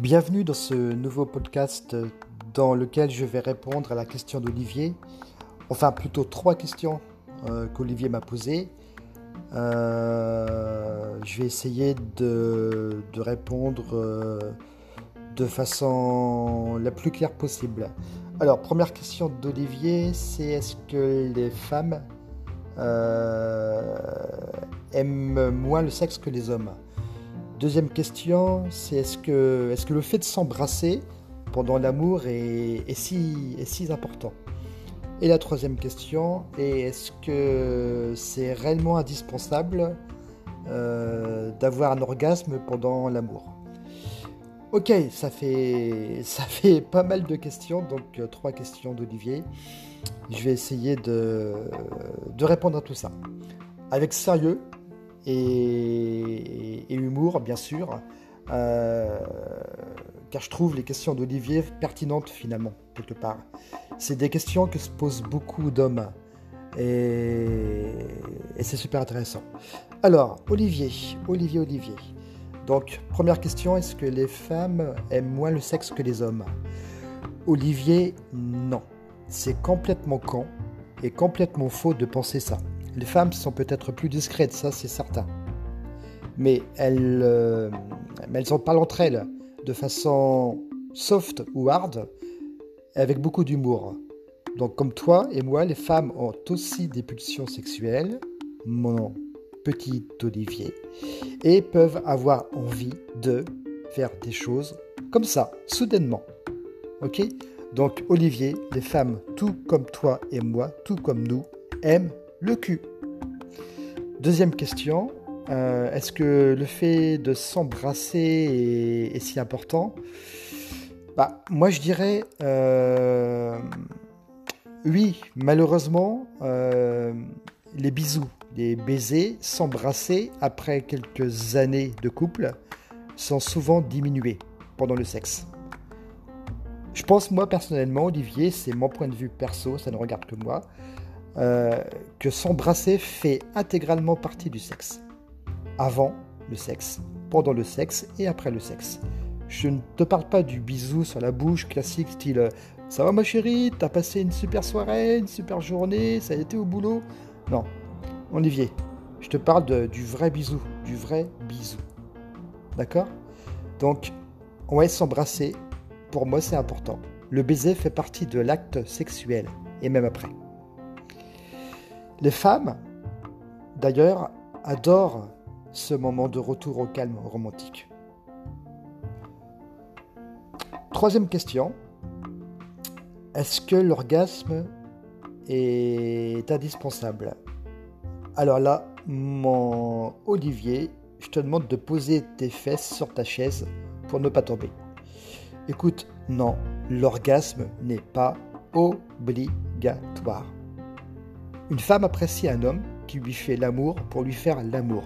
Bienvenue dans ce nouveau podcast dans lequel je vais répondre à la question d'Olivier, enfin plutôt trois questions euh, qu'Olivier m'a posées. Euh, je vais essayer de, répondre euh, de façon la plus claire possible. Alors, première question d'Olivier, c'est est-ce que les femmes aiment moins le sexe que les hommes? Deuxième question, c'est est-ce que, le fait de s'embrasser pendant l'amour est, si, important? Et la troisième question est est-ce que c'est réellement indispensable euh, d'avoir un orgasme pendant l'amour? Ok, ça fait, ça fait pas mal de questions, donc euh, trois questions d'Olivier. Je vais essayer de, de répondre à tout ça. Avec sérieux, et, bien sûr, euh, car je trouve les questions d'Olivier pertinentes finalement, quelque part. C'est des questions que se posent beaucoup d'hommes et, c'est super intéressant. Alors, Olivier, Olivier, Olivier. Donc, première question, est-ce que les femmes aiment moins le sexe que les hommes? Olivier, non. C'est complètement con et complètement faux de penser ça. Les femmes sont peut-être plus discrètes, ça c'est certain. Mais elles, euh, en parlent entre elles de façon soft ou hard, avec beaucoup d'humour. Donc comme toi et moi, les femmes ont aussi des pulsions sexuelles, mon petit Olivier, et peuvent avoir envie de faire des choses comme ça, soudainement. Ok? Donc Olivier, les femmes, tout comme toi et moi, tout comme nous, aiment le cul. Deuxième question, euh, est-ce que le fait de s'embrasser est, si important? Bah, Moi je dirais euh, oui, malheureusement, euh, les bisous, les baisers, s'embrasser après quelques années de couple sont souvent diminués pendant le sexe. Je pense moi personnellement, Olivier, c'est mon point de vue perso, ça ne regarde que moi, que s'embrasser fait intégralement partie du sexe. Avant le sexe, pendant le sexe et après le sexe. Je ne te parle pas du bisou sur la bouche classique style Ça va ma chérie, t'as passé une super soirée, une super journée, ça a été au boulot? Non, Olivier, je te parle du vrai bisou, du vrai bisou. D'accord? Donc, on va s'embrasser, pour moi c'est important. Le baiser fait partie de l'acte sexuel, et même après. Les femmes, d'ailleurs, adorent ce moment de retour au calme romantique. Troisième question. Est-ce que l'orgasme est indispensable? Alors là, mon Olivier, je te demande de poser tes fesses sur ta chaise pour ne pas tomber. Écoute, non, l'orgasme n'est pas obligatoire. Une femme apprécie un homme qui lui fait l'amour pour lui faire l'amour,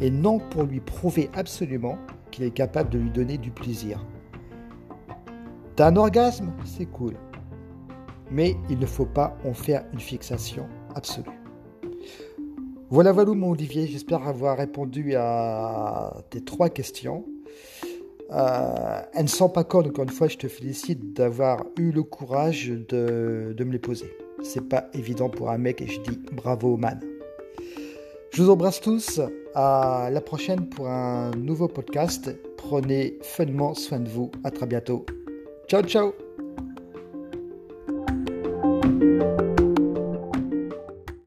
et non pour lui prouver absolument qu'il est capable de lui donner du plaisir. T'as un orgasme C'est cool. Mais il ne faut pas en faire une fixation absolue. Voilà, voilà mon Olivier, j'espère avoir répondu à tes trois questions. Euh, elles ne sont pas connes, encore une fois, je te félicite d'avoir eu le courage de me les poser. C'est pas évident pour un mec et je dis bravo man. Je vous embrasse tous. À la prochaine pour un nouveau podcast. Prenez finement soin de vous. À très bientôt. Ciao ciao